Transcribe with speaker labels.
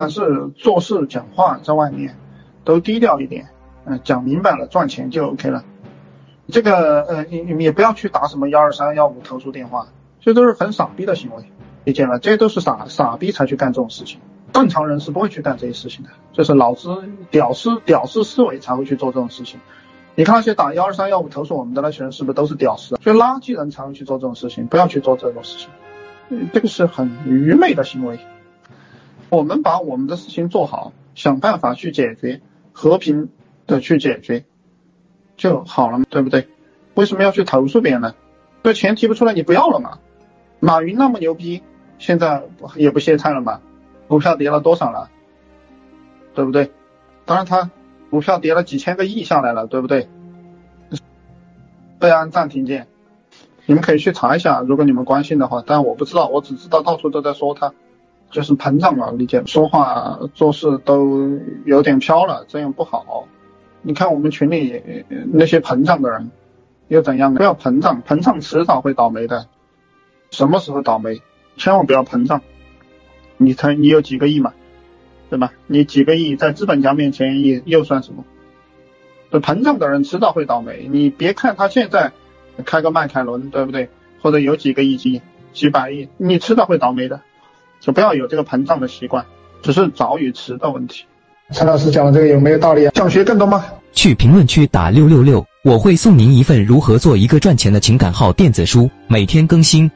Speaker 1: 但是做事讲话在外面都低调一点，嗯，讲明白了赚钱就 OK 了。这个呃，你你也不要去打什么幺二三幺五投诉电话，这都是很傻逼的行为，理解了？这都是傻傻逼才去干这种事情，正常人是不会去干这些事情的，就是老子屌丝屌丝思维才会去做这种事情。你看那些打幺二三幺五投诉我们的那些人，是不是都是屌丝？所以垃圾人才会去做这种事情，不要去做这种事情，这个是很愚昧的行为。我们把我们的事情做好，想办法去解决，和平的去解决就好了嘛，对不对？为什么要去投诉别人呢？这钱提不出来，你不要了嘛？马云那么牛逼，现在也不歇菜了嘛？股票跌了多少了？对不对？当然他。股票跌了几千个亿下来了，对不对？备按暂停键，你们可以去查一下，如果你们关心的话。但我不知道，我只知道到处都在说他，就是膨胀了，理解？说话做事都有点飘了，这样不好。你看我们群里那些膨胀的人又怎样？不要膨胀，膨胀迟早会倒霉的。什么时候倒霉？千万不要膨胀。你才你有几个亿嘛？对吧？你几个亿在资本家面前也又算什么？这膨胀的人迟早会倒霉。你别看他现在开个迈凯伦，对不对？或者有几个亿、几几百亿，你迟早会倒霉的。就不要有这个膨胀的习惯，只是早与迟的问题。陈老师讲的这个有没有道理啊？想学更多吗？
Speaker 2: 去评论区打六六六，我会送您一份如何做一个赚钱的情感号电子书，每天更新。